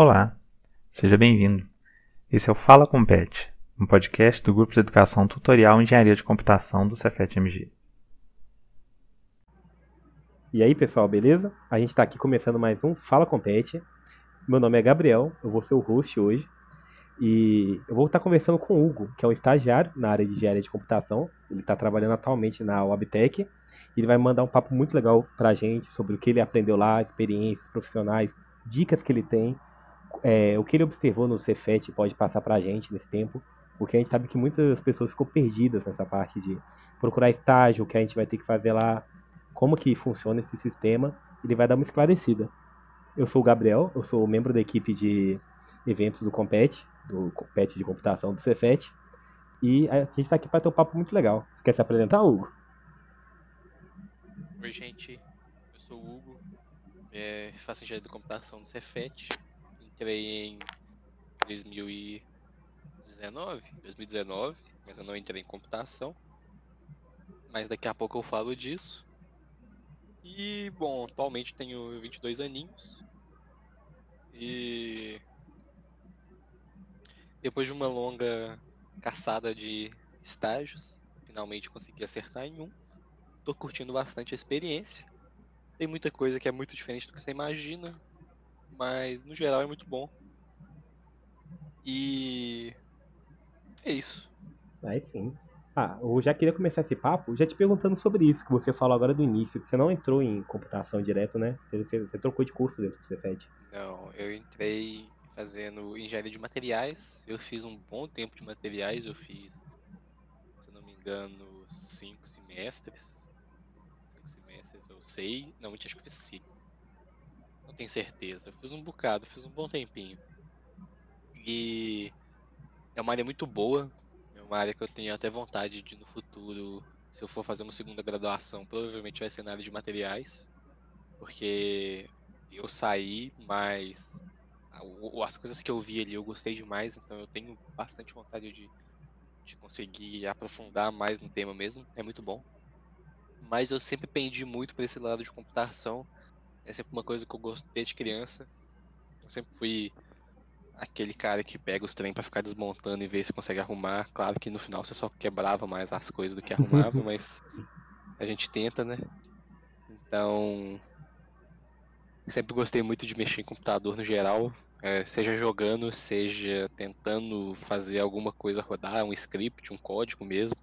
Olá, seja bem-vindo. Esse é o Fala Compete, um podcast do Grupo de Educação Tutorial Engenharia de Computação do Cefet-MG. E aí, pessoal, beleza? A gente está aqui começando mais um Fala Compete. Meu nome é Gabriel, eu vou ser o host hoje. E eu vou estar conversando com o Hugo, que é um estagiário na área de engenharia de computação. Ele está trabalhando atualmente na Wabtec. Ele vai mandar um papo muito legal para a gente sobre o que ele aprendeu lá, experiências profissionais, dicas que ele tem é, o que ele observou no Cefet pode passar para a gente nesse tempo, porque a gente sabe que muitas pessoas ficam perdidas nessa parte de procurar estágio, o que a gente vai ter que fazer lá, como que funciona esse sistema, ele vai dar uma esclarecida. Eu sou o Gabriel, eu sou membro da equipe de eventos do Compete, do Compete de computação do Cefet, e a gente está aqui para ter um papo muito legal. Quer se apresentar, Hugo? Oi, gente. Eu sou o Hugo, é, faço engenharia de computação do Cefet entrei em 2019, 2019, mas eu não entrei em computação. Mas daqui a pouco eu falo disso. E, bom, atualmente tenho 22 aninhos. E depois de uma longa caçada de estágios, finalmente consegui acertar em um. Tô curtindo bastante a experiência. Tem muita coisa que é muito diferente do que você imagina, mas no geral é muito bom. E é isso. Aí sim. Ah, eu já queria começar esse papo já te perguntando sobre isso que você falou agora do início, que você não entrou em computação direto, né? Você, você trocou de curso dentro do Cefet. Não, eu entrei fazendo engenharia de materiais. Eu fiz um bom tempo de materiais, eu fiz, se não me engano, cinco semestres. Cinco semestres, eu sei. Não, acho que eu fiz cinco não tenho certeza. Fiz um bocado, fiz um bom tempinho. E é uma área muito boa. É uma área que eu tenho até vontade de no futuro, se eu for fazer uma segunda graduação, provavelmente vai ser na área de materiais. Porque eu saí, mas as coisas que eu vi ali eu gostei demais, então eu tenho bastante vontade de, de conseguir aprofundar mais no tema mesmo. É muito bom. Mas eu sempre pendi muito para esse lado de computação é sempre uma coisa que eu gostei de criança. Eu sempre fui aquele cara que pega os trem para ficar desmontando e ver se consegue arrumar. Claro que no final você só quebrava mais as coisas do que arrumava, mas a gente tenta, né? Então, sempre gostei muito de mexer em computador no geral, é, seja jogando, seja tentando fazer alguma coisa rodar, um script, um código mesmo.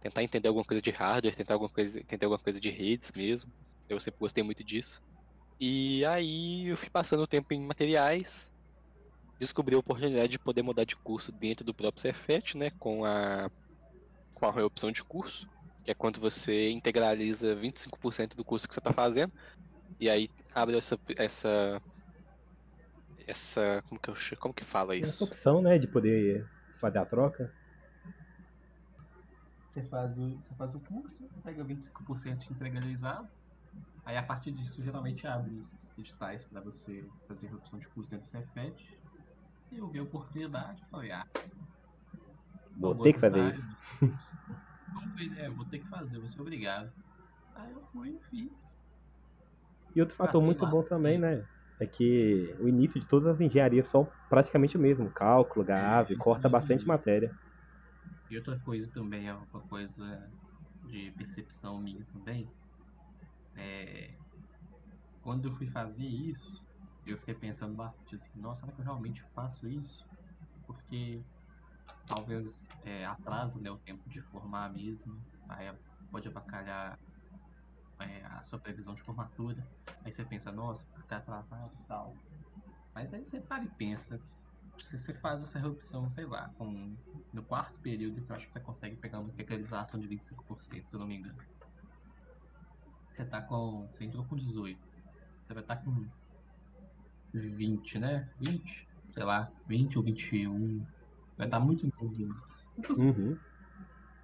Tentar entender alguma coisa de hardware, tentar alguma coisa, entender alguma coisa de redes mesmo. Eu sempre gostei muito disso. E aí eu fui passando o tempo em materiais, descobri a oportunidade de poder mudar de curso dentro do próprio Cefet, né, com a com a opção de curso, que é quando você integraliza 25% do curso que você está fazendo, e aí abre essa essa essa como que eu como que fala isso? Essa opção, né, de poder fazer a troca. Você faz o, você faz o curso, pega 25% integralizado, Aí a partir disso geralmente abre os editais para você fazer redução de custo dentro do Cefet. E eu vi a oportunidade, falei, ah, vou ter que fazer isso. é, vou ter que fazer, vou ser obrigado. Aí eu fui e fiz. E outro fator muito lá. bom também, né? É que o início de todas as engenharias são praticamente o mesmo. Cálculo, GAV, é, corta bastante matéria. E outra coisa também, é uma coisa de percepção minha também, quando eu fui fazer isso, eu fiquei pensando bastante assim, nossa, será que eu realmente faço isso? Porque talvez é, atrasa né, o tempo de formar mesmo, aí pode abacalhar é, a sua previsão de formatura. Aí você pensa, nossa, ficar atrasado e tal. Mas aí você para e pensa, se você faz essa reopção, sei lá, com, no quarto período, que eu acho que você consegue pegar uma integralização de 25%, se eu não me engano. Você tá com. Você entrou com 18. Você vai estar tá com 20, né? 20? Sei lá, 20 ou 21. Vai estar tá muito novo. Uhum.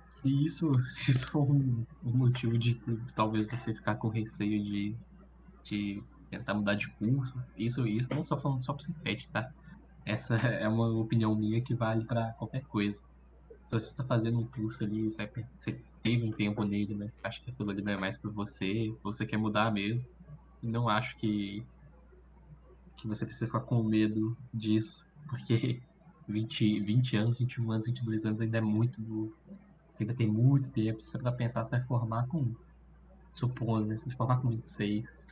Se isso, se isso for um, um motivo de, talvez você ficar com receio de, de tentar mudar de curso, isso, isso não só falando só pro Cefet, tá? Essa é uma opinião minha que vale para qualquer coisa se você está fazendo um curso ali, você, teve um tempo nele, mas acha que aquilo ali não é mais para você, você quer mudar mesmo, não acho que que você precisa ficar com medo disso, porque 20, 20 anos, 21 anos, 22 anos ainda é muito novo. Você ainda tem muito tempo, você pra pensar, você vai formar com, supondo, né? Você vai formar com 26,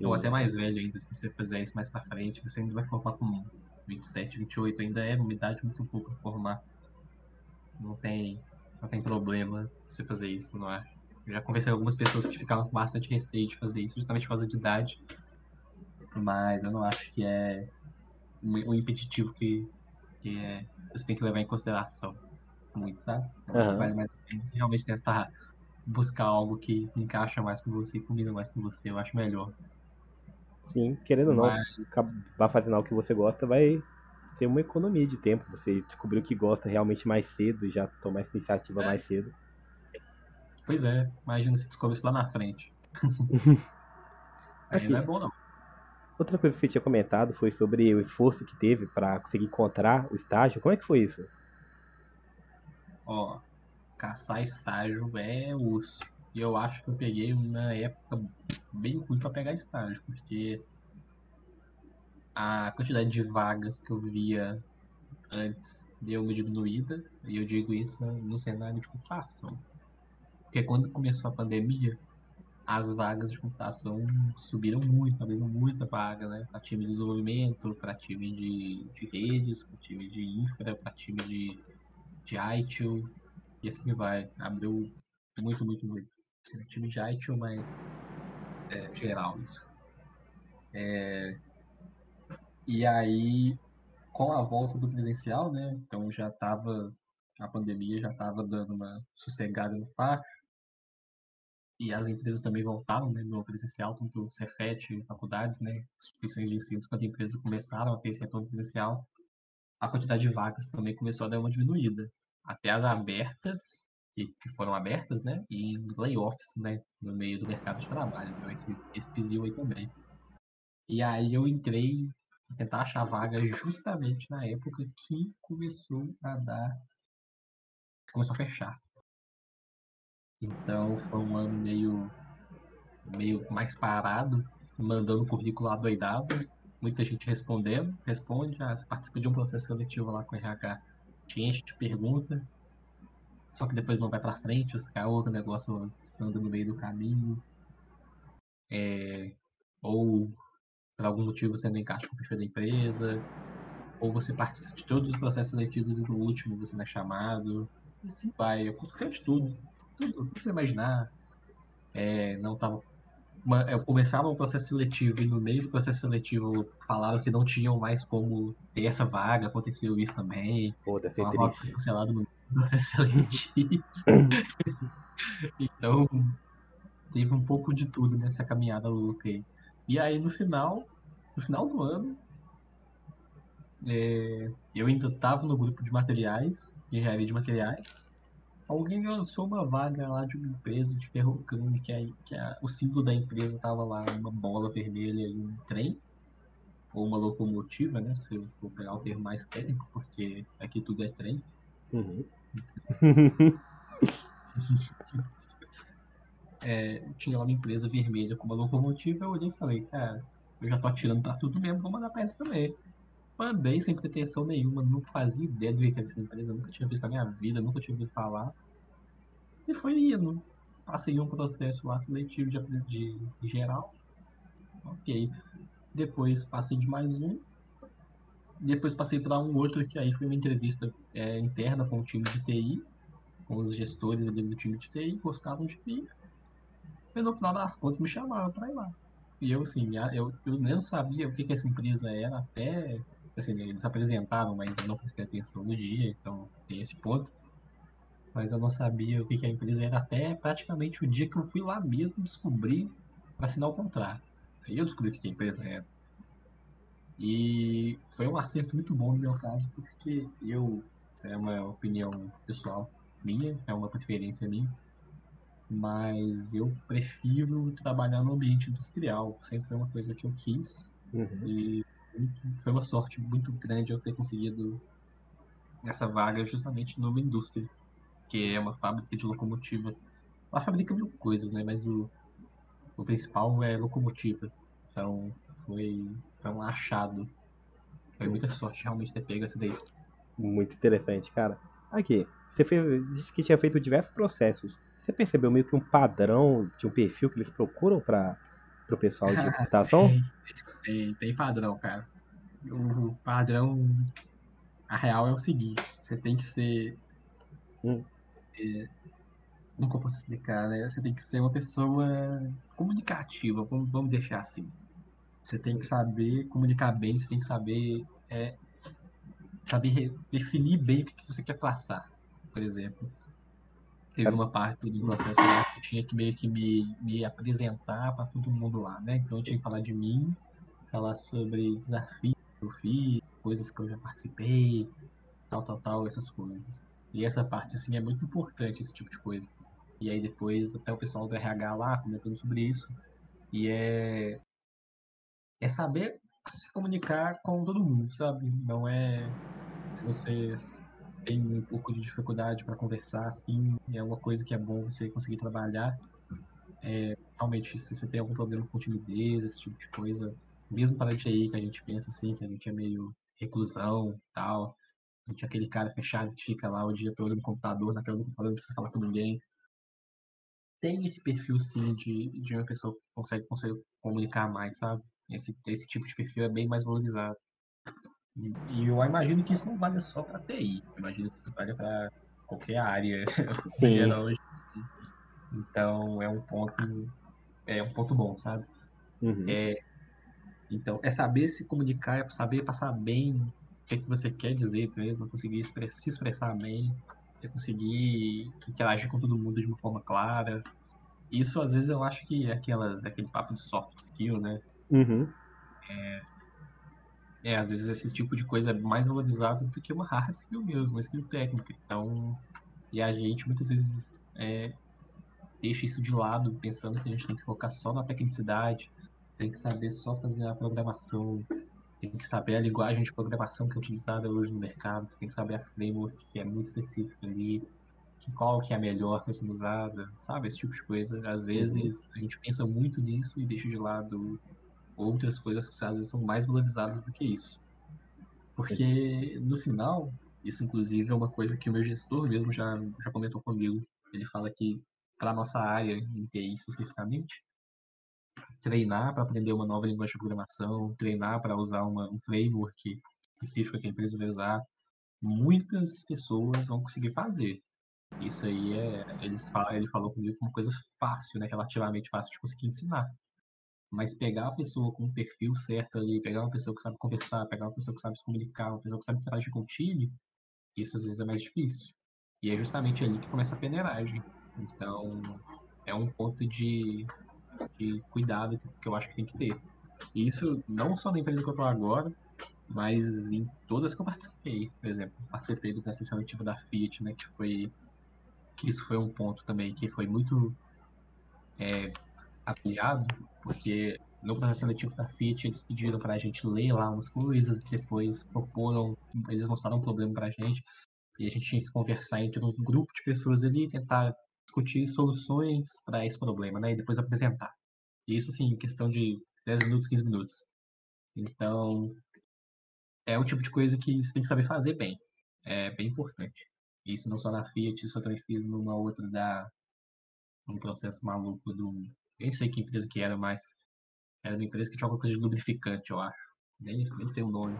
ou até mais velho ainda, se você fizer isso mais pra frente, você ainda vai formar com 27, 28, ainda é uma idade muito pouco pra formar. Não tem, não tem problema você fazer isso, não é? Eu já conversei com algumas pessoas que ficavam com bastante receio de fazer isso, justamente por causa de idade. Mas eu não acho que é um, um impeditivo que, que é, você tem que levar em consideração muito, sabe? Aham. vale mais a pena você realmente tentar buscar algo que encaixa mais com você, combina mais com você, eu acho melhor. Sim, querendo ou não, Mas- acabar fazendo algo que você gosta vai ter uma economia de tempo. Você descobriu que gosta realmente mais cedo e já tomar essa iniciativa É. mais cedo. Pois é, imagina se descobre isso lá na frente. Aí Aqui. não é bom não. Outra coisa que você tinha comentado foi sobre o esforço que teve para conseguir encontrar o estágio. Como é que foi isso? Ó, caçar estágio é osso. E eu acho que eu peguei uma época bem ruim pra pegar estágio, porque a quantidade de vagas que eu via antes deu uma diminuída, e eu digo isso no cenário de computação. Porque quando começou a pandemia, as vagas de computação subiram muito, abriram muita vaga, né? Para time de desenvolvimento, para time de, de redes, para time de infra, para time de, de ITIL, e assim vai. Abriu muito, muito, muito. Assim, time de ITIL, mas é, geral isso. É, e aí, com a volta do presencial, né? Então já tava, a pandemia já tava dando uma sossegada no facho. E as empresas também voltaram, né, no presencial, tanto o Cefet, faculdades, né, instituições de ensino, quanto empresas começaram a ter esse retorno presencial, a quantidade de vagas também começou a dar uma diminuída. Até as abertas, que, que foram abertas, né, e em layoffs, né, no meio do mercado de trabalho, então esse, esse pisil aí também. E aí eu entrei pra tentar achar vaga justamente na época que começou a dar, começou a fechar. Então foi um ano meio, meio mais parado, mandando currículo adoidado, muita gente respondendo, responde, ah, você participa de um processo seletivo lá com o RH, te enche de pergunta, só que depois não vai pra frente, os caras, o negócio anda no meio do caminho, é, ou por algum motivo você não encaixa com o perfil da empresa, ou você participa de todos os processos seletivos e no último você não é chamado, e assim vai, aconteceu de tudo tudo, que você imaginar. É, não tava. uma- eu começava o processo seletivo e no meio do processo seletivo falaram que não tinham mais como ter essa vaga, aconteceu isso também. Pô, deve ser triste. cancelada no processo seletivo. então, teve um pouco de tudo nessa caminhada louca aí. E aí no final, no final do ano, é, eu ainda tava no grupo de materiais, de engenharia de materiais. Alguém lançou uma vaga lá de uma empresa de ferrocrome, que, é, que é, o símbolo da empresa tava lá, uma bola vermelha e um trem, ou uma locomotiva, né? Se eu for pegar o termo mais técnico, porque aqui tudo é trem. Uhum. É, tinha lá uma empresa vermelha com uma locomotiva, eu olhei e falei, cara, eu já tô atirando pra tudo mesmo, vou mandar pra essa também. Mandei sem pretensão nenhuma, não fazia ideia do que era essa empresa, nunca tinha visto na minha vida, nunca tinha ouvido falar. E foi indo. Passei um processo lá seletivo de, de, geral. Ok. Depois passei de mais um. Depois passei para um outro que aí foi uma entrevista é, interna com o time de TI, com os gestores ali do time de TI, gostavam de mim. E no final das contas me chamaram para ir lá. E eu, assim, eu, eu nem sabia o que, que essa empresa era até assim, eles apresentaram, mas eu não prestei atenção no dia, então tem esse ponto. Mas eu não sabia o que, que a empresa era até praticamente o dia que eu fui lá mesmo descobrir para assinar o contrato. Aí eu descobri o que, que a empresa era. E foi um acerto muito bom no meu caso, porque eu, é uma opinião pessoal minha, é uma preferência minha, mas eu prefiro trabalhar no ambiente industrial, sempre foi uma coisa que eu quis. Uhum. E foi uma sorte muito grande eu ter conseguido essa vaga justamente numa indústria, que é uma fábrica de locomotiva. Ela fabrica mil coisas, né? Mas o, o principal é locomotiva. Então foi, foi um achado. Foi muita sorte realmente ter pego essa daí. Muito interessante, cara. Aqui, você fez, disse que tinha feito diversos processos. Você percebeu meio que um padrão de um perfil que eles procuram para o pessoal de computação? tem, tem, padrão, cara. O padrão, a real é o seguinte: você tem que ser. Hum. É, eu posso explicar, né? Você tem que ser uma pessoa comunicativa, vamos, vamos deixar assim. Você tem que saber comunicar bem, você tem que saber é, saber definir bem o que você quer passar. Por exemplo, teve uma parte do processo lá que eu tinha que meio que me, me apresentar para todo mundo lá, né? Então eu tinha que falar de mim, falar sobre desafios que eu fiz, coisas que eu já participei, tal, tal, tal, essas coisas. E essa parte, assim, é muito importante, esse tipo de coisa. E aí depois até o pessoal do RH lá comentando sobre isso. E é, é saber se comunicar com todo mundo, sabe? Não é se você tem um pouco de dificuldade para conversar, assim, é uma coisa que é bom você conseguir trabalhar. É, realmente, se você tem algum problema com timidez, esse tipo de coisa, mesmo para a gente aí que a gente pensa assim, que a gente é meio reclusão tal, a gente é aquele cara fechado que fica lá o dia todo no computador, na tela do computador, não precisa falar com ninguém tem esse perfil sim de, de uma pessoa que consegue, consegue comunicar mais, sabe? Esse, esse tipo de perfil é bem mais valorizado. E, e eu imagino que isso não vale só para TI, eu imagino que isso vale para qualquer área em geral. Então é um ponto é um ponto bom, sabe? Uhum. É, então é saber se comunicar, é saber passar bem o que, é que você quer dizer mesmo, conseguir se expressar bem é conseguir interagir com todo mundo de uma forma clara. Isso, às vezes, eu acho que é aquelas, aquele papo de soft skill, né? Uhum. É, é, às vezes, esse tipo de coisa é mais valorizado do que uma hard skill mesmo, uma skill técnica. Então, e a gente, muitas vezes, é, deixa isso de lado, pensando que a gente tem que focar só na tecnicidade, tem que saber só fazer a programação, tem que saber a linguagem de programação que é utilizada hoje no mercado, você tem que saber a framework que é muito específica ali, que qual que é a melhor que sendo usada, sabe? Esse tipo de coisa. Às vezes uhum. a gente pensa muito nisso e deixa de lado outras coisas que às vezes são mais valorizadas do que isso. Porque no final, isso inclusive é uma coisa que o meu gestor mesmo já, já comentou comigo. Ele fala que para nossa área em TI especificamente, treinar para aprender uma nova linguagem de programação, treinar para usar uma, um framework específico que a empresa vai usar, muitas pessoas vão conseguir fazer. Isso aí é, eles falam, ele falou comigo que é uma coisa fácil, né, relativamente fácil de conseguir ensinar. Mas pegar a pessoa com o perfil certo ali, pegar uma pessoa que sabe conversar, pegar uma pessoa que sabe se comunicar, uma pessoa que sabe interagir com o time, isso às vezes é mais difícil. E é justamente ali que começa a peneiragem. Então, é um ponto de de cuidado que eu acho que tem que ter. E isso não só na empresa que eu estou agora, mas em todas que eu participei. Por exemplo, participei do processo seletivo da Fiat, né, que foi que isso foi um ponto também que foi muito é, apoiado, porque no processo seletivo da Fiat eles pediram para a gente ler lá umas coisas, depois proporam, eles mostraram um problema para a gente, e a gente tinha que conversar entre um grupo de pessoas ali tentar discutir soluções para esse problema, né? E depois apresentar. Isso, assim, em questão de 10 minutos, 15 minutos. Então, é o tipo de coisa que você tem que saber fazer bem. É bem importante. Isso não só na Fiat, isso eu também fiz numa outra da. um processo maluco do. Nem sei que empresa que era, mas era uma empresa que tinha alguma coisa de lubrificante, eu acho. Nem, nem sei o nome.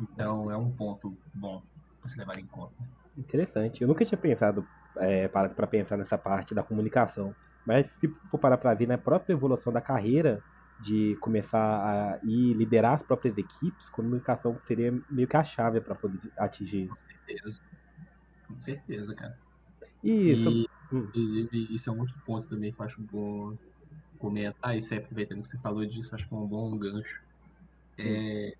Então é um ponto bom pra se levar em conta. Interessante. Eu nunca tinha pensado, é, parado para pensar nessa parte da comunicação. Mas se for parar para ver na própria evolução da carreira, de começar a ir liderar as próprias equipes, comunicação seria meio que a chave para poder atingir isso. Com certeza. Com certeza, cara. Isso. E, hum. Inclusive, isso é um outro ponto também que eu acho bom comentar, e sempre aproveitando que você falou disso, acho que é um bom gancho. É,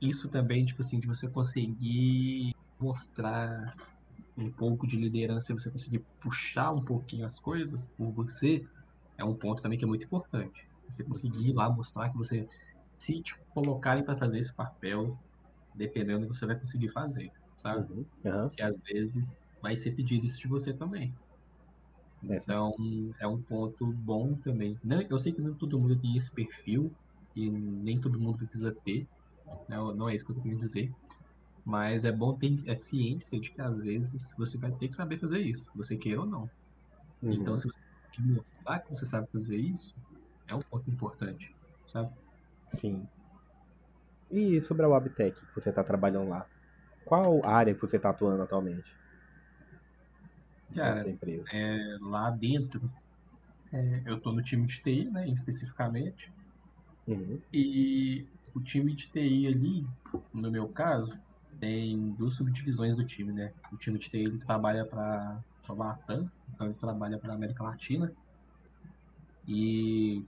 isso também, tipo assim, de você conseguir mostrar um pouco de liderança você conseguir puxar um pouquinho as coisas por você, é um ponto também que é muito importante. Você conseguir ir lá mostrar que você, se te colocarem para fazer esse papel, dependendo, você vai conseguir fazer, sabe? Uhum. Uhum. Porque às vezes vai ser pedido isso de você também. É. Então é um ponto bom também. Não, eu sei que não todo mundo tem esse perfil e nem todo mundo precisa ter. Não, não é isso que eu tô querendo dizer. Mas é bom ter a ciência de que às vezes você vai ter que saber fazer isso, você queira ou não. Uhum. Então se você mostrar que você sabe fazer isso, é um ponto importante, sabe? Sim. E sobre a Wabtec que você está trabalhando lá? Qual área que você está atuando atualmente? Cara, empresa? é, lá dentro, é, eu tô no time de TI, né, especificamente. Uhum. E o time de TI ali, no meu caso, tem duas subdivisões do time, né? O time de TI ele trabalha para a Latam, então ele trabalha para a América Latina. E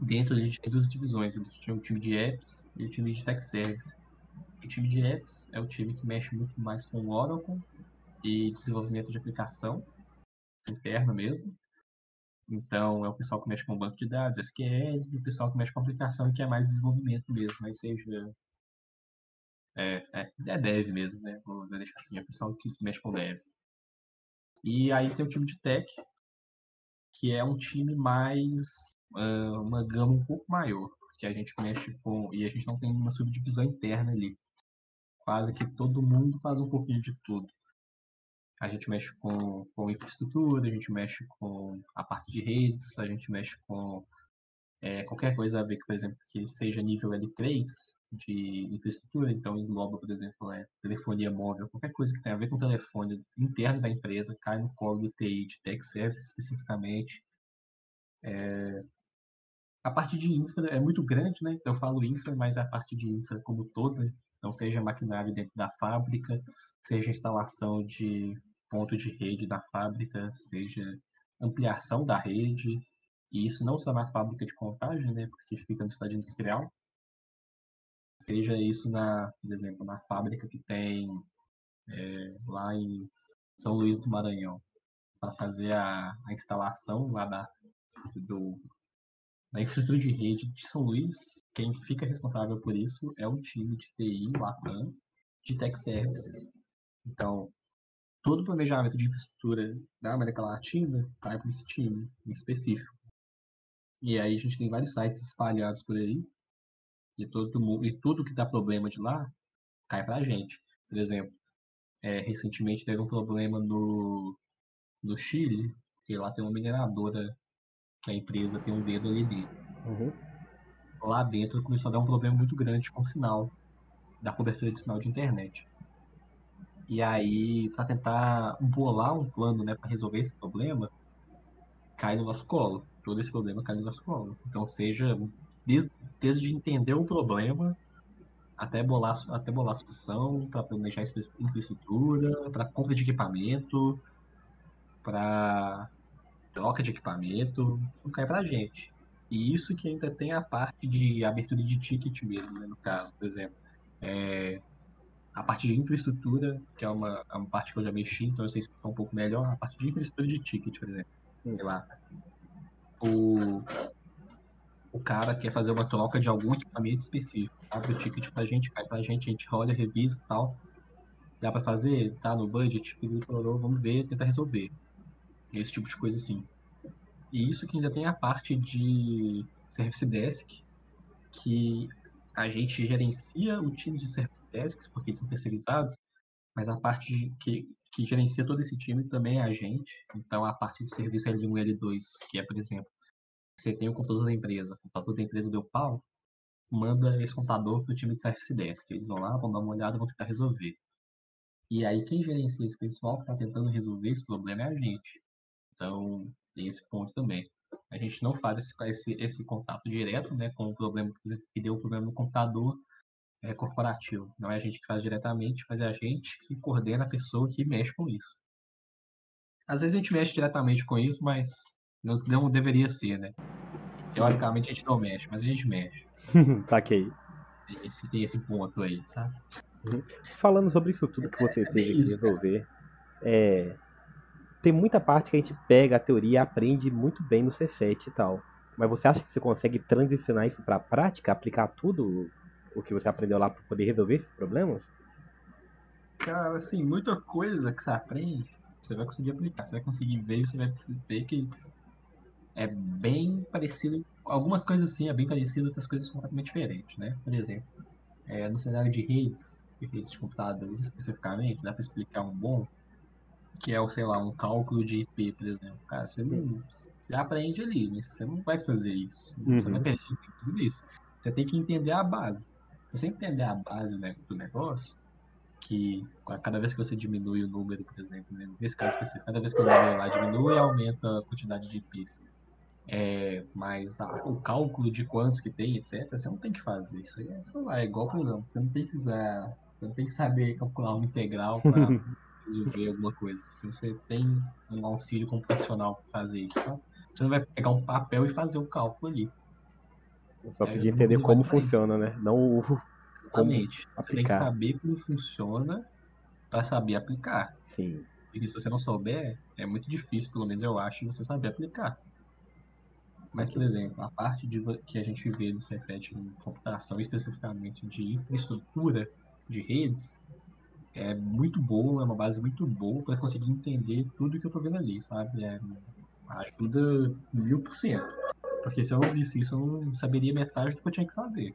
dentro a gente tem duas divisões, a gente tem o time de apps e o time de tech service. O time de apps é o time que mexe muito mais com o Oracle e desenvolvimento de aplicação interna mesmo. Então, é o pessoal que mexe com banco de dados, SQL, e o pessoal que mexe com aplicação, que é mais desenvolvimento mesmo, mas seja. É, é, é dev mesmo, né? Vou deixar assim, é o pessoal que mexe com dev. E aí tem o time de tech, que é um time mais. ah, uma gama um pouco maior, porque a gente mexe com. E a gente não tem uma subdivisão interna ali. Quase que todo mundo faz um pouquinho de tudo. A gente mexe com, com infraestrutura, a gente mexe com a parte de redes, a gente mexe com é, qualquer coisa a ver, por exemplo, que seja nível L3 de infraestrutura, então engloba, por exemplo, é, telefonia móvel, qualquer coisa que tenha a ver com o telefone interno da empresa, cai no colo do TI, de Tech Service especificamente. É, a parte de infra é muito grande, né? Eu falo infra, mas a parte de infra como toda, não seja maquinário dentro da fábrica, seja instalação de ponto de rede da fábrica, seja ampliação da rede, e isso não só na fábrica de contagem, né, porque fica no estádio industrial, seja isso na, por exemplo, na fábrica que tem é, lá em São Luís do Maranhão, para fazer a, a instalação lá da, do, da infraestrutura de rede de São Luís, quem fica responsável por isso é o time de TI, Latam, de Tech Services. Então, todo o planejamento de infraestrutura da América Latina cai para esse time em específico. E aí a gente tem vários sites espalhados por aí, e, todo, mu- e tudo que dá problema de lá cai para a gente. Por exemplo, é, recentemente teve um problema no, no Chile, que lá tem uma mineradora que a empresa tem um dedo ali dentro. Uhum. Lá dentro começou a dar um problema muito grande com o sinal, da cobertura de sinal de internet. E aí, para tentar bolar um plano né, para resolver esse problema, cai no nosso colo. Todo esse problema cai no nosso colo. Então, seja desde, desde entender o problema até bolar, até bolar a solução, para planejar infra- infraestrutura, para compra de equipamento, para troca de equipamento, tudo cai pra gente. E isso que ainda tem a parte de abertura de ticket mesmo, né, no caso, por exemplo. É, a parte de infraestrutura, que é uma, é uma parte que eu já mexi, então eu sei explicar um pouco melhor, a parte de infraestrutura de ticket, por exemplo. Hum. Sei lá, o, o cara quer fazer uma troca de algum equipamento específico, abre o ticket pra gente, cai pra gente, a gente olha, revisa e tal. Dá pra fazer? Tá no budget? Piorou, vamos ver, tentar resolver. Esse tipo de coisa assim. E isso que ainda tem a parte de Service Desk, que a gente gerencia o time de Service Porque eles são terceirizados, mas a parte que, que gerencia todo esse time também é a gente. Então, a parte do serviço L1 e L2, que é, por exemplo, você tem o computador da empresa, o computador da empresa deu pau, manda esse computador para o time de Service Desk. Eles vão lá, vão dar uma olhada, vão tentar resolver. E aí, quem gerencia esse pessoal que está tentando resolver esse problema é a gente. Então, tem esse ponto também. A gente não faz esse, esse, esse contato direto né, com o problema por exemplo, que deu o problema no computador é, corporativo. Não é a gente que faz diretamente, mas é a gente que coordena a pessoa que mexe com isso. Às vezes a gente mexe diretamente com isso, mas não, não deveria ser, né? Teoricamente a gente não mexe, mas a gente mexe. Saquei. Tem esse, tem esse ponto aí, sabe? Falando sobre isso tudo que você É bem teve que isso, cara. resolver, é, tem muita parte que a gente pega a teoria e aprende muito bem no C7 e tal. Mas você acha que você consegue transicionar isso para a prática, aplicar tudo o que você aprendeu lá para poder resolver esses problemas? Cara, assim, muita coisa que você aprende você vai conseguir aplicar, você vai conseguir ver você vai ver que é bem parecido. Algumas coisas sim é bem parecido, outras coisas são completamente diferentes, né? Por exemplo, é, no cenário de redes, de redes de computadores especificamente, dá para explicar um bom, que é, o, sei lá, um cálculo de IP, por exemplo. Cara, você não. Você aprende ali, mas você não vai fazer isso. Você não vai Uhum. perder tempo fazendo isso. Você tem que entender a base. Se você entender a base né, do negócio, que cada vez que você diminui o número, por exemplo, né, nesse caso específico, cada vez que o número lá diminui, aumenta a quantidade de IPs. É, mas a- o cálculo de quantos que tem, etc., você não tem que fazer isso. aí É, sei lá, é igual programa. Você não tem que usar. Você não tem que saber calcular uma integral para resolver alguma coisa. Se você tem um auxílio computacional para fazer isso, tá? você não vai pegar um papel e fazer o cálculo ali. Só É, podia entender como funciona, né? Não o. Exatamente. Você tem que saber como funciona para saber aplicar. Sim. Porque se você não souber, é muito difícil, pelo menos eu acho, você saber aplicar. Mas, por exemplo, a parte de, que a gente vê no Cefet em computação, especificamente de infraestrutura de redes, é muito boa, é uma base muito boa para conseguir entender tudo que eu tô vendo ali, sabe? É, ajuda mil por cento. Porque se eu não visse isso, eu não saberia metade do que eu tinha que fazer.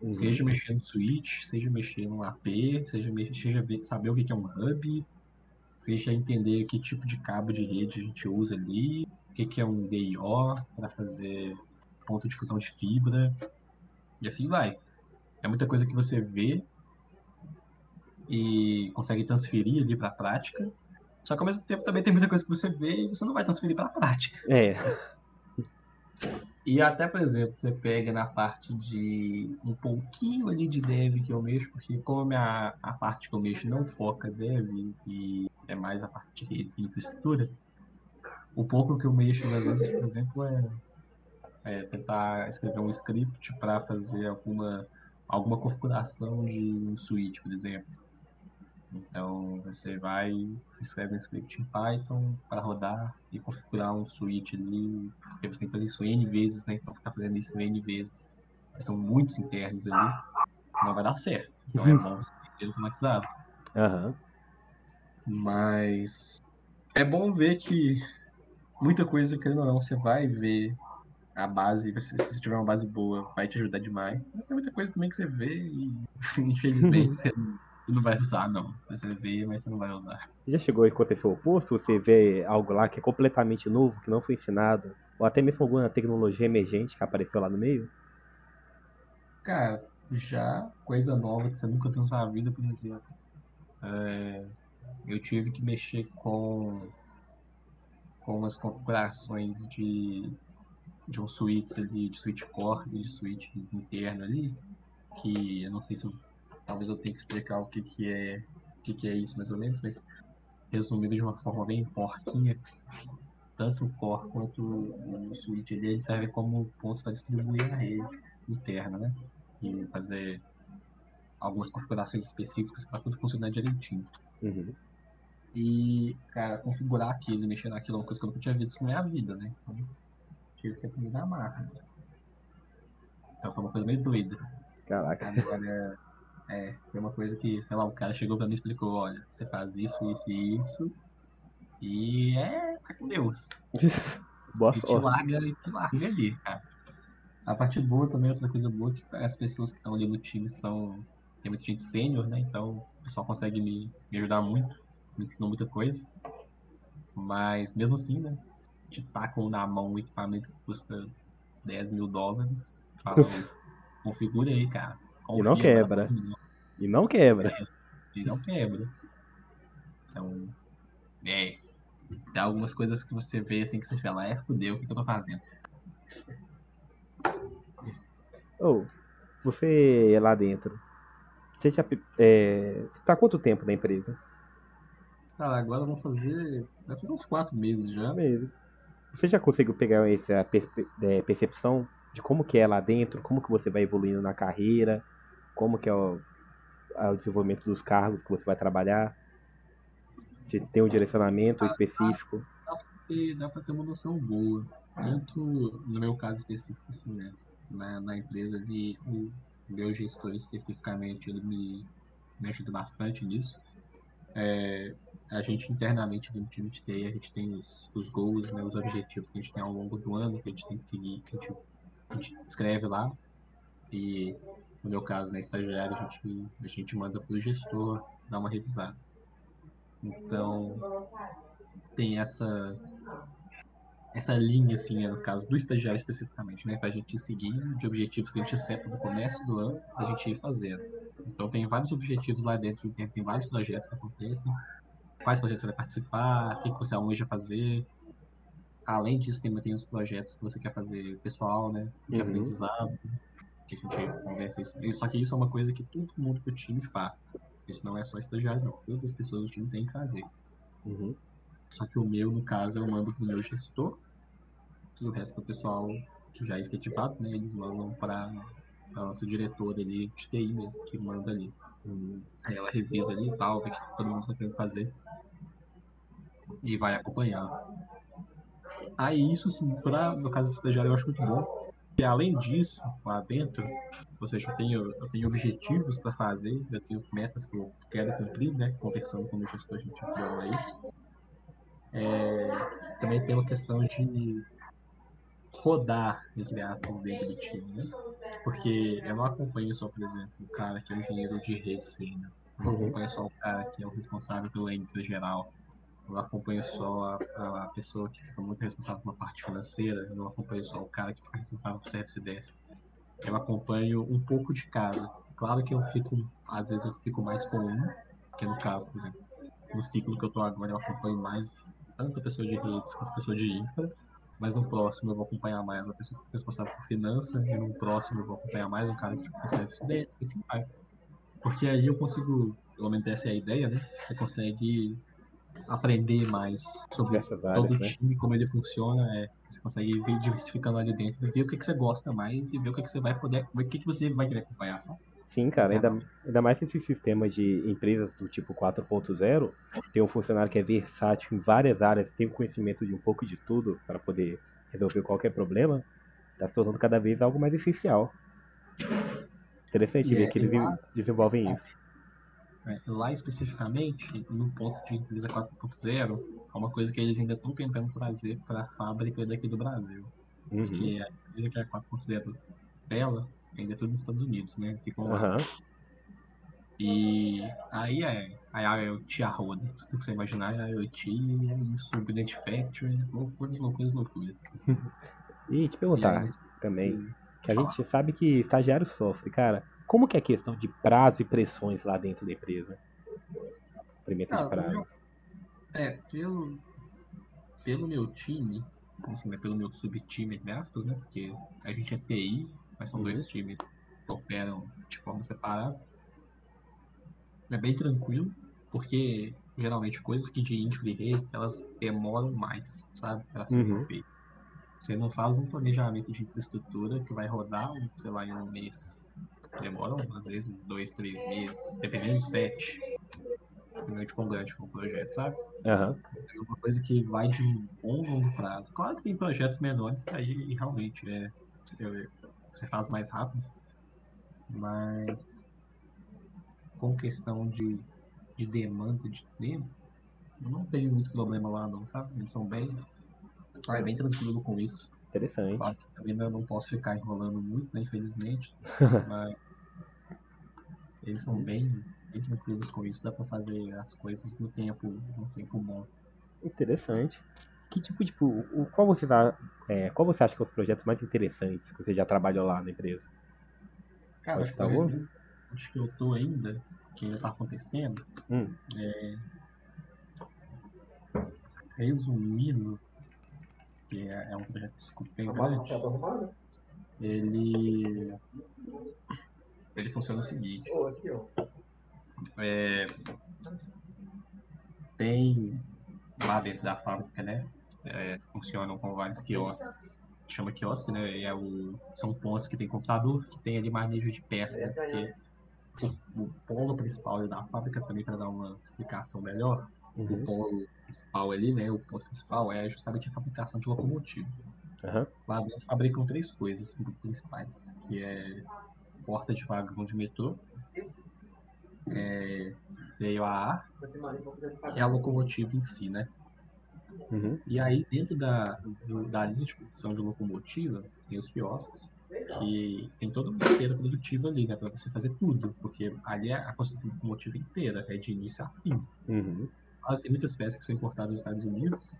Uhum. Seja mexer no switch, seja mexer no AP, seja, me- seja ver- saber o que é um hub, seja entender que tipo de cabo de rede a gente usa ali, o que que é um DIO para fazer ponto de fusão de fibra, e assim vai. É muita coisa que você vê e consegue transferir ali para a prática, só que ao mesmo tempo também tem muita coisa que você vê e você não vai transferir para a prática. É. E até, por exemplo, você pega na parte de um pouquinho ali de dev que eu mexo, porque como a, minha, a parte que eu mexo não foca dev e é mais a parte de redes e infraestrutura, o pouco que eu mexo, às vezes, por exemplo, é, é tentar escrever um script para fazer alguma, alguma configuração de um switch, por exemplo. Então, você vai, escreve um script em Python para rodar e configurar um switch ali, porque você tem que fazer isso N vezes, né? Então, ficar fazendo isso N vezes. São muitos internos ali, não vai dar certo. Então, é bom você ter automatizado. Aham. Mas é bom ver que muita coisa, querendo ou não, você vai ver a base, se você tiver uma base boa, vai te ajudar demais. Mas tem muita coisa também que você vê e, infelizmente, você você não vai usar, não. Você vê, mas você não vai usar. Já chegou a acontecer o oposto? Você vê algo lá que é completamente novo, que não foi ensinado? Ou até mesmo alguma tecnologia emergente que apareceu lá no meio? Cara, já coisa nova que você nunca viu na sua vida, por exemplo. É, eu tive que mexer com, com umas configurações de, de um switch ali, de switch core de switch interno ali, que eu não sei se eu, talvez eu tenha que explicar o que, que é o que, que é isso mais ou menos, mas resumido de uma forma bem porquinha, tanto o core quanto o switch ali, eles servem como pontos para distribuir a rede interna, né? E fazer algumas configurações específicas para tudo funcionar direitinho. Uhum. E, cara, configurar aquilo, mexer naquilo é uma coisa que eu nunca tinha visto na minha vida, né? Então, tive que aprender na marra. Então foi uma coisa meio doida. Caraca. Agora, é, foi uma coisa que, sei lá, o cara chegou pra mim e explicou, olha, você faz isso, isso e isso, e é, tá com Deus. Boa e te sorte. larga, e te larga ali, cara. A parte boa também, outra coisa boa, que as pessoas que estão ali no time são, tem muita gente sênior, né, então o pessoal consegue me, me ajudar muito, me ensinou muita coisa, mas mesmo assim, né, te tacam na mão um equipamento que custa 10 mil dólares, falam, configura aí, cara. E não Confia, quebra. E não quebra. E não quebra. Então, é. Tem algumas coisas que você vê assim que você fala, é fudeu, o que, que eu tô fazendo? Ou, você é lá dentro. Você já. É, tá quanto tempo na empresa? Cara, agora vão fazer. Vai fazer uns quatro meses já. Meses. Você já conseguiu pegar essa é, percepção de como que é lá dentro, como que você vai evoluindo na carreira, como que é o, a- o desenvolvimento dos cargos que você vai trabalhar? Se tem um direcionamento específico? E dá pra ter uma noção boa. Tanto no meu caso específico, assim, né? Na, na empresa ali, o meu gestor especificamente, ele me, me ajuda bastante nisso. É, a gente internamente no time de TI, a gente tem os, os goals, né, os objetivos que a gente tem ao longo do ano, que a gente tem que seguir, que a gente, a gente escreve lá. E no meu caso, na estagiária, a gente, a gente manda para o gestor dar uma revisada. Então, tem essa essa linha, assim, né, no caso do estagiário especificamente, né, para a gente seguir de objetivos que a gente seta no começo do ano, a gente ir fazendo. Então, tem vários objetivos lá dentro, tem, tem vários projetos que acontecem, quais projetos você vai participar, o que, que você almeja fazer. Além disso, tem, tem os projetos que você quer fazer pessoal, né, de Uhum. aprendizado, que a gente conversa isso. Só que isso é uma coisa que todo mundo do time faz. Isso não é só estagiário, não. Todas as pessoas do time têm que fazer. Uhum. Só que o meu, no caso, eu mando pro meu gestor. E o resto do pessoal que já é efetivado, né? Eles mandam para a nossa diretora ali de TI mesmo, que manda ali. Uhum. Aí ela revisa ali e tal, vê o que todo mundo tá querendo fazer. E vai acompanhando. Aí isso, assim, pra, no caso do estagiário, eu acho muito bom. E além disso, lá dentro, ou seja, eu tenho, eu tenho objetivos para fazer, eu tenho metas que eu quero cumprir, né? Conversando com o meu gestor, a gente aprova isso. É, também tem uma questão de rodar, entre aspas, dentro do time, né? Porque eu não acompanho só, por exemplo, o cara que é o engenheiro de rede sênior. Eu não Uhum. acompanho só o cara que é o responsável pela infra geral. Eu acompanho só a, a pessoa que fica muito responsável pela parte financeira. Eu não acompanho só o cara que fica responsável por service desk. Eu acompanho um pouco de cada. Claro que eu fico, às vezes eu fico mais com um, que no caso, por exemplo, no ciclo que eu tô agora eu acompanho mais tanto a pessoa de redes quanto a pessoa de infra. Mas no próximo eu vou acompanhar mais a pessoa é responsável por finança, e no próximo eu vou acompanhar mais um cara que fica com service desk, e assim vai. Porque aí eu consigo, pelo menos essa é a ideia, né? Você consegue aprender mais sobre todo o né? time, como ele funciona, é, você consegue ir diversificando ali dentro, ver o que, que você gosta mais e ver o que, que você vai poder, o que, que você vai querer acompanhar, sabe? Sim, cara, ainda, ainda mais nesse sistema de empresas do tipo 4.0, ter um funcionário que é versátil em várias áreas, tem conhecimento de um pouco de tudo para poder resolver qualquer problema, está se tornando cada vez algo mais essencial. Interessante ver é- que eles lá- desenvolvem isso. É, lá especificamente, no ponto de empresa 4.0, é uma coisa que eles ainda estão tentando trazer para a fábrica daqui do Brasil. Uhum. Porque a empresa que é 4.0 dela ainda é tudo nos Estados Unidos, né? Lá. Aham. E aí é a IoT a roda. Tudo que você imaginar é IoT, é isso, Grid Factory, loucuras, loucuras, loucuras. E te E perguntar aí, também, que a gente sabe que estagiário sofre, cara. Como que é a questão de prazo e pressões lá dentro da empresa? Cumprimento de Cara, prazo. É, pelo, pelo meu time, assim, né, pelo meu subtime, entre aspas, né? Porque a gente é TI, mas são Uhum. dois times que operam de forma separada. É bem tranquilo, porque geralmente coisas que de infra elas demoram mais, sabe? Pra serem Uhum. feitas. Você não faz um planejamento de infraestrutura que vai rodar, sei lá, em um mês. Demoram, às vezes, dois, três meses, dependendo de sete. Dependendo de quão grande for o projeto, sabe? Aham. É uma coisa que vai de um bom longo prazo. Claro que tem projetos menores que aí realmente é, você- faz mais rápido, mas com questão de, de demanda de tempo, eu não tenho muito problema lá não, sabe? Eles são bem, é bem tranquilo com isso. Interessante. Claro que também eu não posso ficar enrolando muito, né, infelizmente, mas eles são bem, bem tranquilos com isso, dá pra fazer as coisas no tempo, no tempo bom. Interessante. Que tipo, tipo, o, qual, você dá, é, qual você acha que são os projetos mais interessantes que você já trabalhou lá na empresa? Cara, citar foi alguns? onde que eu tô ainda, que ainda tá acontecendo, Hum. resumindo, que é, é um projeto desculpa, bem grande, ele, ele funciona o seguinte, é, tem lá dentro da fábrica, né, é, funcionam com vários quiosques, chama quiosque, né, é o, são pontos que tem computador, que tem ali manejo de peças, né, porque o, o polo principal da fábrica também para dar uma explicação melhor, o Uhum. polo principal ali, né, o ponto principal é justamente a fabricação de locomotivos. Aham. Lá dentro fabricam três coisas principais, que é porta de vagão de metrô, é, veio a ar é a locomotiva em si, né? Uhum. E aí, dentro da, da linha de produção de locomotiva, tem os quiosques, que tem toda uma esteira produtiva ali, né? Pra você fazer tudo, porque ali é a construção locomotiva inteira, é de início a fim. Uhum. Claro, tem muitas peças que são importadas dos Estados Unidos,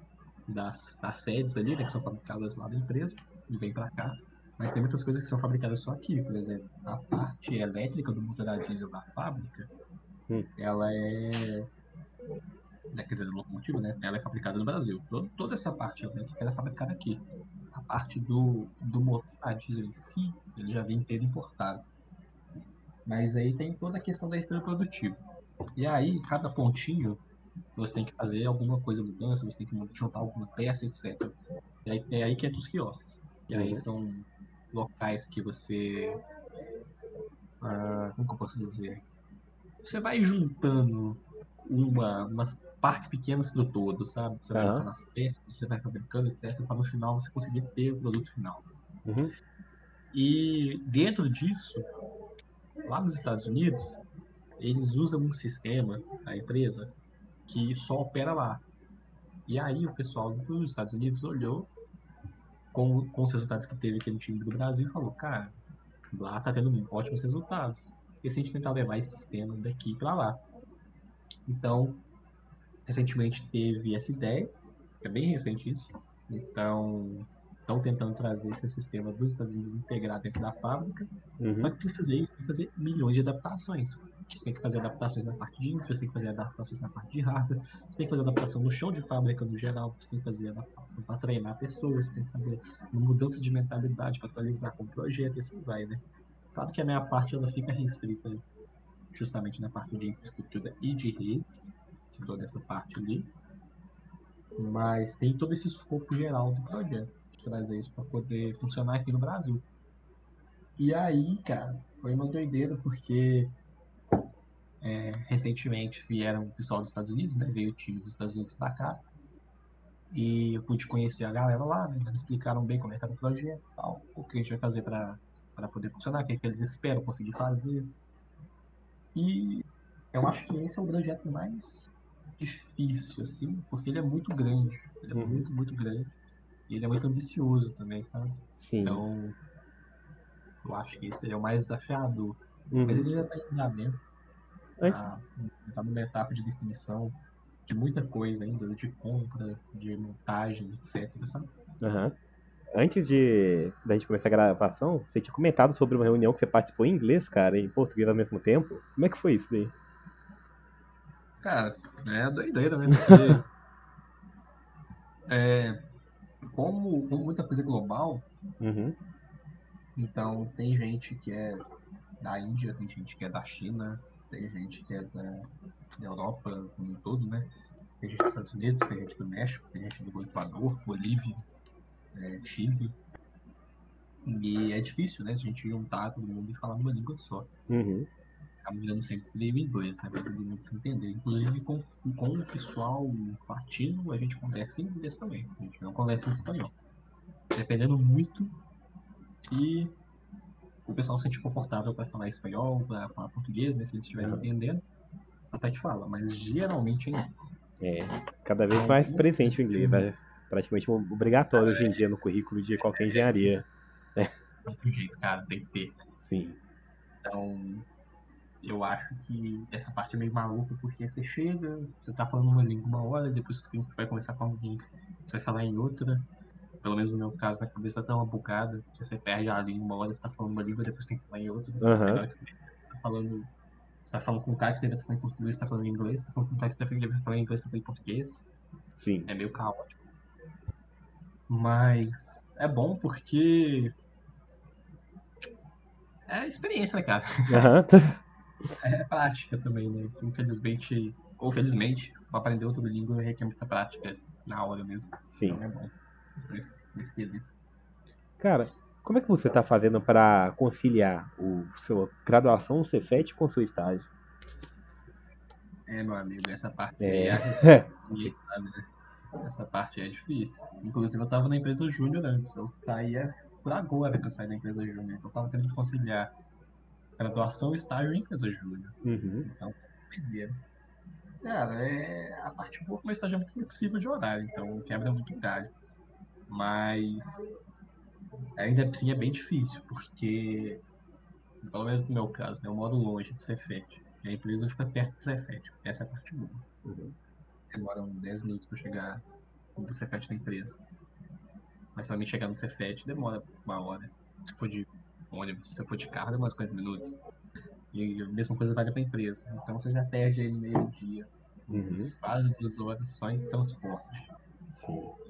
das, das sedes ali, né, que são fabricadas lá da empresa, e vem pra cá. Mas tem muitas coisas que são fabricadas só aqui, por exemplo, a parte elétrica do motor a diesel da fábrica, Hum. ela é. né, Quer dizer, locomotiva, né? Ela é fabricada no Brasil. Todo- toda essa parte elétrica é fabricada aqui. A parte do, do motor a diesel em si, ele já vem inteiro importado. Mas aí tem toda a questão da esteira produtiva. E aí, cada pontinho, você tem que fazer alguma coisa mudança, você tem que juntar alguma peça, etc. E aí é aí que entra os quiosques. E aí Uhum. são locais que você. ah, como que eu posso dizer? Você vai juntando uma, umas partes pequenas pro todo, sabe? Você vai Aham. juntando as peças, você vai fabricando, etc. Para no final você conseguir ter o produto final. Uhum. E dentro disso, lá nos Estados Unidos, eles usam um sistema, a empresa, que só opera lá. E aí o pessoal dos Estados Unidos olhou com, com os resultados que teve aqui no time do Brasil e falou, cara, lá tá tendo ótimos resultados. E se a gente tentar levar esse sistema daqui para lá? Então, recentemente teve essa ideia, é bem recente isso. Então, estão tentando trazer esse sistema dos Estados Unidos integrado dentro da fábrica. Uhum. Mas para fazer isso, que fazer milhões de adaptações. Você tem que fazer adaptações na parte de infra, você tem que fazer adaptações na parte de hardware, você tem que fazer adaptação no chão de fábrica no geral, você tem que fazer adaptação para treinar pessoas, você tem que fazer uma mudança de mentalidade para atualizar com o projeto e assim vai, né? Claro que a minha parte ela fica restrita justamente na parte de infraestrutura e de redes, que toda essa parte ali. Mas tem todo esse escopo geral do projeto, de trazer isso para poder funcionar aqui no Brasil. E aí, cara, foi uma doideira porque é, recentemente vieram o pessoal dos Estados Unidos, né? Veio o time dos Estados Unidos pra cá. E eu pude conhecer a galera lá, né? Eles me explicaram bem como é que era o projeto e tal, o que a gente vai fazer para poder funcionar, o que, é que eles esperam conseguir fazer. E eu acho que esse é o projeto mais difícil, assim, porque ele é muito grande. Ele é Uhum. muito, muito grande. E ele é muito ambicioso também, sabe? Sim. Então, eu acho que esse é o mais desafiador. Uhum. Mas ele já está em andamento. Antes- Tá, tá numa etapa de definição de muita coisa ainda, de compra, de montagem, etc. Sabe? Aham. Antes de da gente começar a gravação, você tinha comentado sobre uma reunião que você participou em inglês, cara, e em português ao mesmo tempo. Como é que foi isso daí? Cara, é doideira, né? Porque é, como, como muita coisa é global, Uhum. então tem gente que é da Índia, tem gente que é da China, tem gente que é da, da Europa como um todo, né? Tem gente dos Estados Unidos, tem gente do México, tem gente do Equador, Bolívia, é, Chile. E é difícil, né? A gente juntar todo mundo e falar uma língua só. Uhum. Acaba virando sempre em dois, né? Pra todo mundo se entender. Inclusive com, com o pessoal latino, a gente conversa em inglês também. A gente não conversa em espanhol. Dependendo muito se o pessoal se sentir confortável para falar espanhol, para falar português, né? Se eles estiverem Uhum. entendendo, até que fala, mas geralmente é inglês. É, cada vez mais presente o inglês, é praticamente obrigatório hoje em dia no currículo de qualquer engenharia. Não tem jeito, cara, tem que ter. Sim. Então, eu acho que essa parte é meio maluca, porque você chega, você tá falando uma língua uma hora, depois que tem- vai conversar com alguém, você vai falar em outra. Pelo menos no meu caso, minha cabeça tá uma bugada, que você perde a língua uma hora, você tá falando uma língua, depois tem que falar em outra. Que você tá falando. Você tá falando com um cara que você deve estar falando em português, você tá falando em inglês, você tá falando com um cara que você deve falar em inglês, você tá falando em português. Sim. É meio caótico. Mas é bom porque. É experiência, né, cara? Aham. É prática também, né? Infelizmente, ou felizmente, pra aprender outra língua requer muita prática na hora mesmo. Sim. Então é bom. Nesse, nesse quesito. Cara, como é que você tá fazendo pra conciliar o sua graduação no Cefet com o seu estágio? É, meu amigo, essa parte É. é, ninguém sabe, né? Essa parte é difícil. Inclusive, eu tava na empresa Júnior antes. Eu saía por agora que eu saí da empresa Júnior. Eu tava tendo que conciliar graduação e estágio em empresa Júnior. Uhum. Então, doideira. Cara, é a parte boa que o estágio é muito flexível de horário, então quebra muito galho. Mas ainda assim é bem difícil, porque, pelo menos no meu caso, né, eu moro longe do Cefet. E a empresa fica perto do Cefet. Essa é a parte boa. Uhum. Demoram 10 minutos para chegar do Cefet da empresa. Mas para mim chegar no Cefet demora uma hora. Se for de ônibus, se for de carro, demora uns 40 minutos. E a mesma coisa vale para a empresa. Então você já perde aí meio dia. Uhum. Quase duas horas só em transporte. Sim.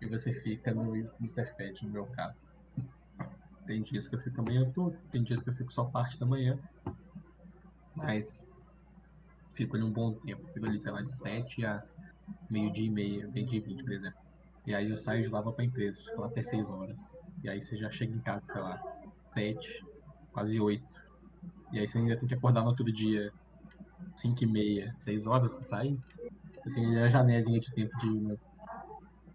E você fica no, no Cefet, no meu caso. Tem dias que eu fico a manhã toda, tem dias que eu fico só parte da manhã. Mas fico ali um bom tempo. Fico ali, sei lá, de 7 às meio-dia e meia, meio-dia e 20, por exemplo. E aí eu saio de lá pra empresa, fico lá até 6 horas. E aí você já chega em casa, sei lá, 7, quase 8. E aí você ainda tem que acordar no outro dia, 5 e meia, 6 horas você sai. Você tem a janelinha de tempo de umas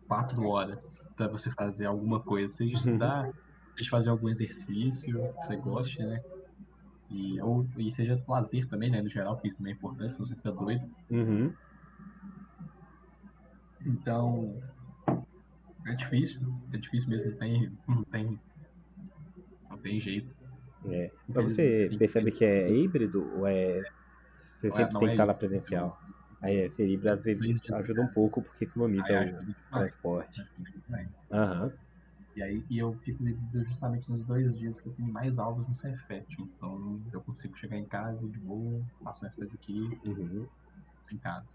4 horas pra você fazer alguma coisa. Seja estudar, seja fazer algum exercício que você goste, né? E, ou, e seja lazer também, né? No geral, que isso também é importante, senão você fica doido. Uhum. Então, é difícil, é difícil mesmo, não tem, não tem, não tem jeito. É. Mas você que percebe ter- que é híbrido ou é. Você é- sempre não tem é que estar lá híbrido. presencial? Aí é, dias ajuda um pouco porque economiza o transporte. Aham. E aí e eu fico justamente nos dois dias que eu tenho mais aulas no Cefet. Então eu consigo chegar em casa de boa, faço minhas coisas aqui, Uhum. em casa.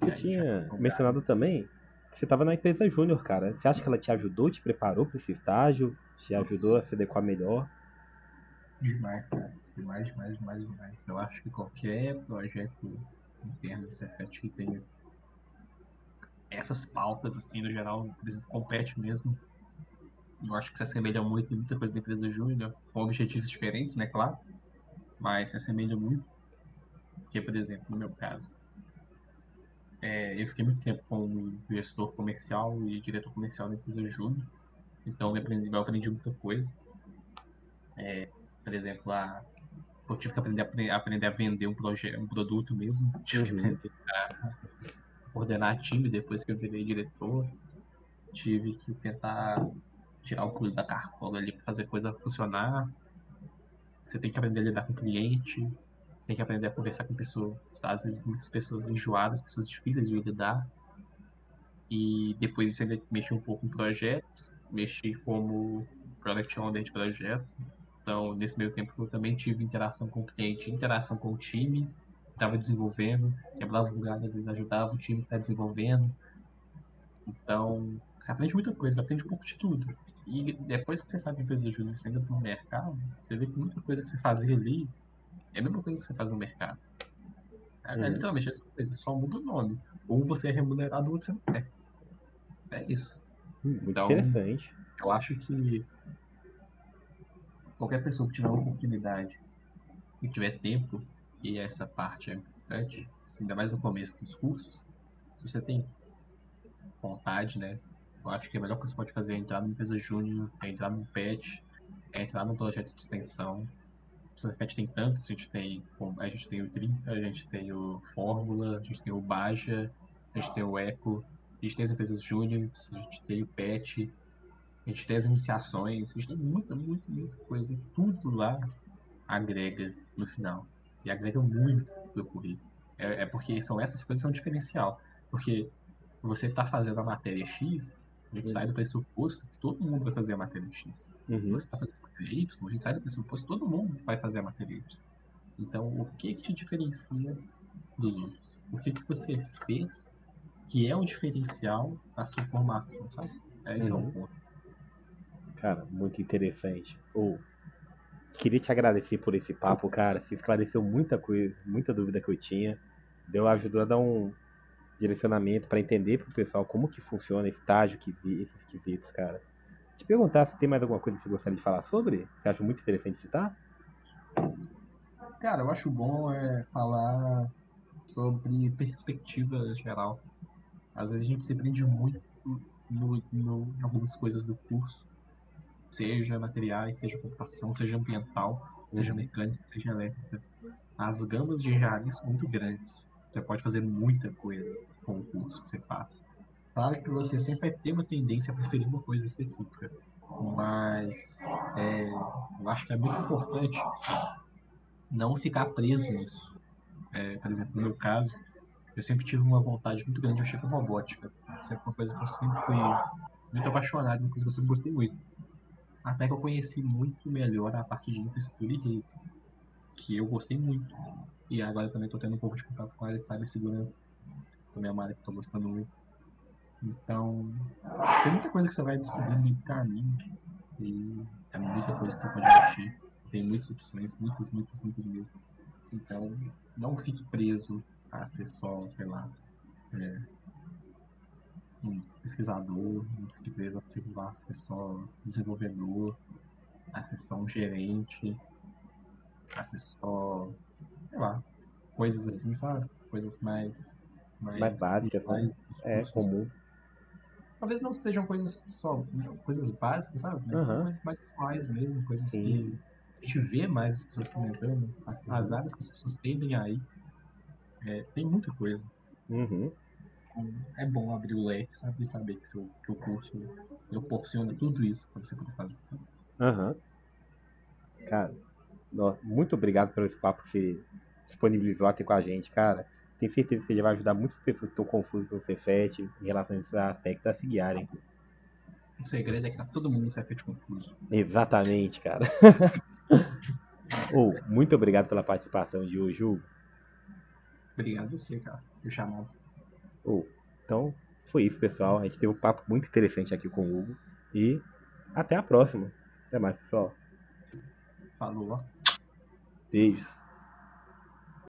Você tinha mencionado também que você estava na empresa júnior, cara. Você acha que ela te ajudou, te preparou para esse estágio? Te ajudou a se adequar melhor? Demais, cara. Demais, demais, demais, demais. Eu acho que qualquer projeto interno do Cefet que tenha essas pautas, assim, no geral, compete mesmo. Eu acho que se assemelha muito em muita coisa da empresa júnior, com objetivos diferentes, né, claro. Mas se assemelha muito. Porque, por exemplo, no meu caso, é, eu fiquei muito tempo como gestor comercial e diretor comercial da empresa júnior. Então eu aprendi, eu aprendi muita coisa. É, por exemplo, a, eu tive que aprender, aprender a vender um, proje- um produto mesmo. Tive que Uhum. aprender a coordenar time depois que eu virei diretor. Tive que tentar tirar o coelho da cartola ali para fazer coisa funcionar. Você tem que aprender a lidar com o cliente. Você tem que aprender a conversar com pessoas. Às vezes, muitas pessoas enjoadas, pessoas difíceis de lidar. E depois você ainda mexi um pouco em projetos. Mexi como Product Owner de projeto. Então, nesse meio tempo, eu também tive interação com o cliente, interação com o time que estava desenvolvendo, quebrava galho, às vezes ajudava o time que está desenvolvendo. Então, você aprende muita coisa, você aprende um pouco de tudo. E depois que você sabe empresa justa você ainda no mercado, você vê que muita coisa que você fazia ali é a mesma coisa que você faz no mercado. É, Uhum. literalmente essa coisa, só muda o nome. Ou você é remunerado ou você não é. É isso. Hum, Então, interessante. Eu acho que qualquer pessoa que tiver oportunidade e tiver tempo, e essa parte é importante, ainda mais no começo dos cursos, se você tem vontade, né? Eu acho que a melhor coisa que você pode fazer é entrar numa empresa júnior, é entrar num PET, é entrar num projeto de extensão. O PET tem tantos, a gente tem, a gente tem o Trinca, a gente tem o Fórmula, a gente tem o Baja, a gente tem o Eco, a gente tem as empresas júniores, a gente tem o PET, a gente tem as iniciações, a gente tem muita, muita, muita coisa. E tudo lá agrega no final. E agrega muito pro currículo. É, é porque são essas coisas que são diferencial. Porque você tá fazendo a matéria X, a gente Uhum. sai do pressuposto que todo mundo vai fazer a matéria X. Uhum. Você tá fazendo a matéria Y, a gente sai do pressuposto que todo mundo vai fazer a matéria Y. Então, o que que te diferencia dos outros? O que que você fez que é um diferencial na sua formação, sabe? Esse é Uhum. o ponto. Cara, muito interessante. Ou queria te agradecer por esse papo, cara. Você esclareceu muita coisa, muita dúvida que eu tinha. Deu ajudou a dar um direcionamento para entender pro pessoal como que funciona estágio, que esses quesitos, cara. Te perguntar se tem mais alguma coisa que você gostaria de falar sobre? Que eu acho muito interessante citar? Cara, eu acho bom é, falar sobre perspectiva geral. Às vezes a gente se prende muito no, no, em algumas coisas do curso, seja materiais, seja computação, seja ambiental, seja Uhum. mecânica, seja elétrica. As gamas de engenharia são muito grandes. Você pode fazer muita coisa com o curso que você faz. Claro que você sempre vai ter uma tendência a preferir uma coisa específica, mas é, eu acho que é muito importante não ficar preso nisso. É, por exemplo, no meu caso, eu sempre tive uma vontade muito grande de mexer com robótica. Isso é uma coisa que eu sempre fui muito apaixonado, uma coisa que eu sempre gostei muito. Até que eu conheci muito melhor a parte de infraestrutura e rede, que eu gostei muito. E agora também estou tendo um pouco de contato com a área de cibersegurança. Também é uma área que estou gostando muito. Então, tem muita coisa que você vai descobrindo no caminho. E é muita coisa que você pode mexer. Tem muitas opções, muitas, muitas, muitas mesmo. Então, não fique preso a ser só, sei lá, é, um pesquisador, não fique preso a ser só desenvolvedor, a ser só um gerente, a ser só, sei lá, coisas assim, sabe? Coisas mais. Mais, mais básicas, né? mais, é comum. Talvez não sejam coisas só, coisas básicas, sabe? Mas uhum. são coisas mais atuais mesmo, coisas Sim. que a gente vê mais as pessoas comentando, as, as áreas que as pessoas tendem aí. É, tem muita coisa. Uhum. Então, é bom abrir o leque, sabe? E saber que, seu, que o curso proporciona tudo isso para você poder fazer, sabe? Aham. Uhum. Cara, muito obrigado pelo papo que você disponibilizou aqui com a gente, cara. Tenho certeza que ele vai ajudar muitas pessoas que estão confusas no Cefet em relação a esses aspectos a se guiarem. O segredo é que tá todo mundo no Cefet confuso. Exatamente, cara. oh, muito obrigado pela participação de hoje, Hugo. Obrigado a você, cara, por chamar. Oh, então, foi isso, pessoal. A gente teve um papo muito interessante aqui com o Hugo. E até a próxima. Até mais, pessoal. Falou. Beijos.